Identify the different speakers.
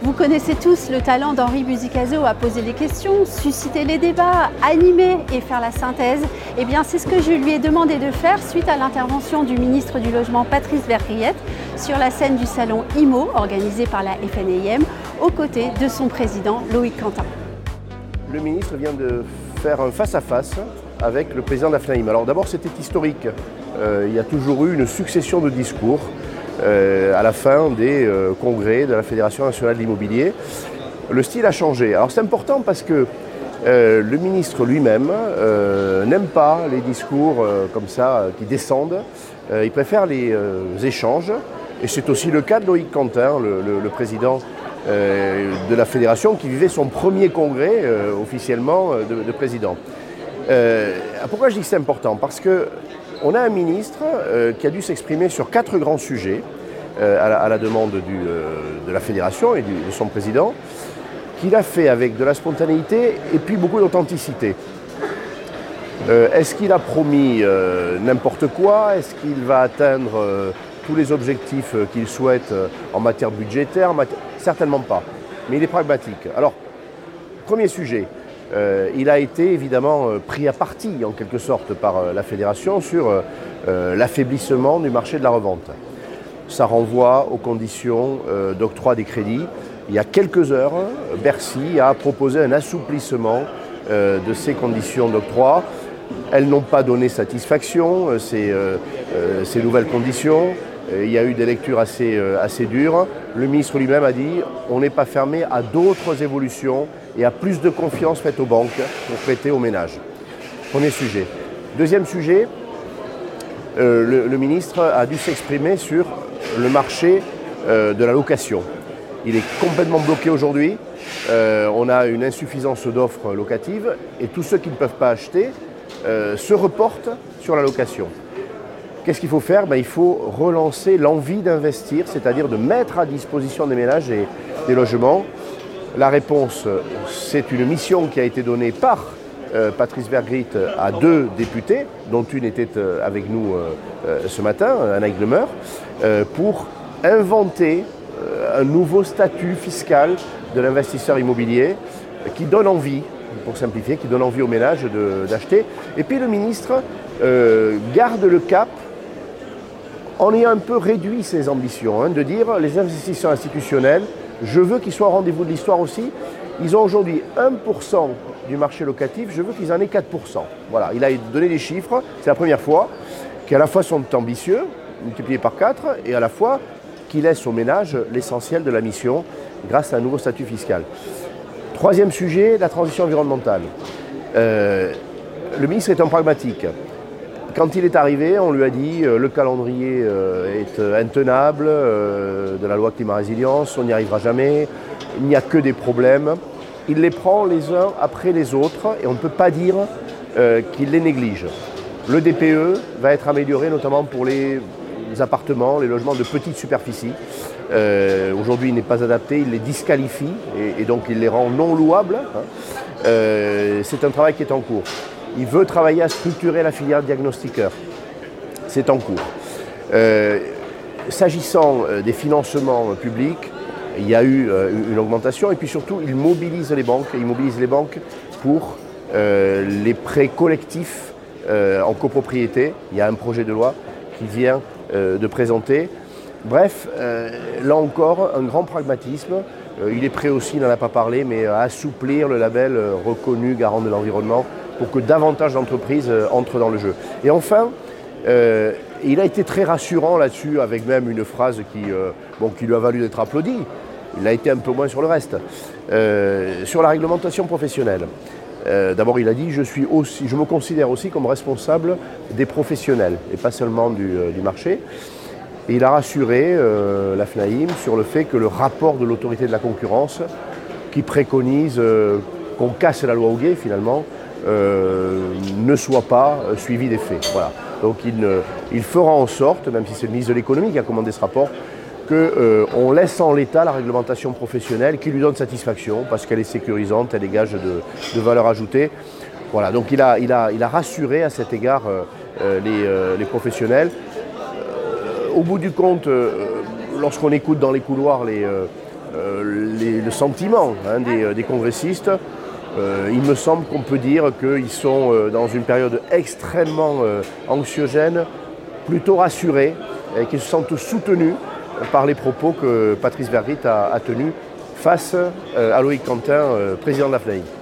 Speaker 1: Vous connaissez tous le talent d'Henri Buzicazo à poser les questions, susciter les débats, animer et faire la synthèse. Eh bien, c'est ce que je lui ai demandé de faire suite à l'intervention du ministre du Logement Patrice Verriette sur la scène du salon IMO organisé par la FNIM aux côtés de son président Loïc Quentin.
Speaker 2: Le ministre vient de faire un face-à-face avec le président de la FNAIM. Alors d'abord, c'était historique. Euh, il y a toujours eu une succession de discours à la fin des euh, congrès de la Fédération nationale de l'immobilier. Le style a changé. Alors c'est important parce que le ministre lui-même n'aime pas les discours comme ça qui descendent. il préfère les échanges. Et c'est aussi le cas de Loïc Quentin, le, président de la fédération, qui vivait son premier congrès officiellement de président. Euh, pourquoi je dis que c'est important? Parce qu'on a un ministre euh, qui a dû s'exprimer sur quatre grands sujets euh, à, la, demande de la fédération et de son président, qu'il a fait avec de la spontanéité et puis beaucoup d'authenticité. Est-ce qu'il a promis n'importe quoi? Est-ce qu'il va atteindre tous les objectifs qu'il souhaite en matière budgétaire Certainement pas. Mais il est pragmatique. Alors, premier sujet, euh, il a été évidemment euh, pris à partie en quelque sorte par euh, la fédération sur l'affaiblissement du marché de la revente. Ça renvoie aux conditions d'octroi des crédits. Il y a quelques heures, Bercy a proposé un assouplissement de ces conditions d'octroi. Elles n'ont pas donné satisfaction, ces, ces nouvelles conditions. Il y a eu des lectures assez, assez dures. Le ministre lui-même a dit on n'est pas fermé à d'autres évolutions et à plus de confiance faite aux banques pour prêter aux ménages. Premier sujet. Deuxième sujet, euh, le, ministre a dû s'exprimer sur le marché euh, de la location. Il est complètement bloqué aujourd'hui. Euh, on a une insuffisance d'offres locatives et tous ceux qui ne peuvent pas acheter se reportent sur la location. Qu'est-ce qu'il faut faire? Ben, Il faut relancer l'envie d'investir, c'est-à-dire de mettre à disposition des ménages et des logements la réponse, c'est une mission qui a été donnée par euh, Patrice Bergrit à deux députés, dont une était euh, avec nous euh, ce matin, Anna Demeure, pour inventer un nouveau statut fiscal de l'investisseur immobilier qui donne envie, pour simplifier, qui donne envie aux ménages d'acheter. Et puis le ministre garde le cap en ayant un peu réduit ses ambitions, hein, de dire les investisseurs institutionnels je veux qu'ils soient au rendez-vous de l'histoire aussi. Ils ont aujourd'hui 1% du marché locatif, je veux qu'ils en aient 4%. Voilà, il a donné des chiffres, c'est la première fois, qui à la fois sont ambitieux, multipliés par 4, et à la fois qui laissent aux ménages l'essentiel de la mission grâce à un nouveau statut fiscal. Troisième sujet, la transition environnementale. Euh, le ministre est un pragmatique. Quand il est arrivé, on lui a dit euh, le calendrier euh, est euh, intenable de la loi climat résilience, on n'y arrivera jamais, il n'y a que des problèmes. Il les prend les uns après les autres et on ne peut pas dire qu'il les néglige. Le DPE va être amélioré notamment pour les appartements, les logements de petite superficie. Aujourd'hui, il n'est pas adapté, il les disqualifie et, donc il les rend non louables. Hein. C'est un travail qui est en cours. Il veut travailler à structurer la filière diagnostiqueur. C'est en cours. Euh, s'agissant euh, des financements publics, il y a eu euh, une augmentation et puis surtout, il mobilise les banques. Il mobilise les banques pour les prêts collectifs en copropriété. Il y a un projet de loi qui vient de présenter. Bref, là encore, un grand pragmatisme. il est prêt aussi, il n'en a pas parlé, mais à assouplir le label reconnu garant de l'environnement pour que davantage d'entreprises euh, entrent dans le jeu. Et enfin, euh, il a été très rassurant là-dessus, avec même une phrase qui, euh, bon, qui lui a valu d'être applaudi. Il a été un peu moins sur le reste. sur la réglementation professionnelle. D'abord, il a dit je, suis aussi, je me considère aussi comme responsable des professionnels et pas seulement du, marché. Et il a rassuré la FNAIM sur le fait que le rapport de l'autorité de la concurrence, qui préconise qu'on casse la loi Houguet finalement, ne soit pas suivi des faits. Donc il, fera en sorte, même si c'est le ministre de l'économie qui a commandé ce rapport, qu'on laisse en l'état la réglementation professionnelle qui lui donne satisfaction parce qu'elle est sécurisante, elle dégage de, de valeur ajoutée. Voilà, donc il a, rassuré à cet égard les, professionnels. au bout du compte, lorsqu'on écoute dans les couloirs les, euh, euh, le sentiment hein, euh, des, congressistes, il me semble qu'on peut dire qu'ils sont dans une période extrêmement anxiogène, plutôt rassurés, et qu'ils se sentent soutenus par les propos que Patrice Vergrit a, tenus face à Loïc Quentin, président de la FNAI.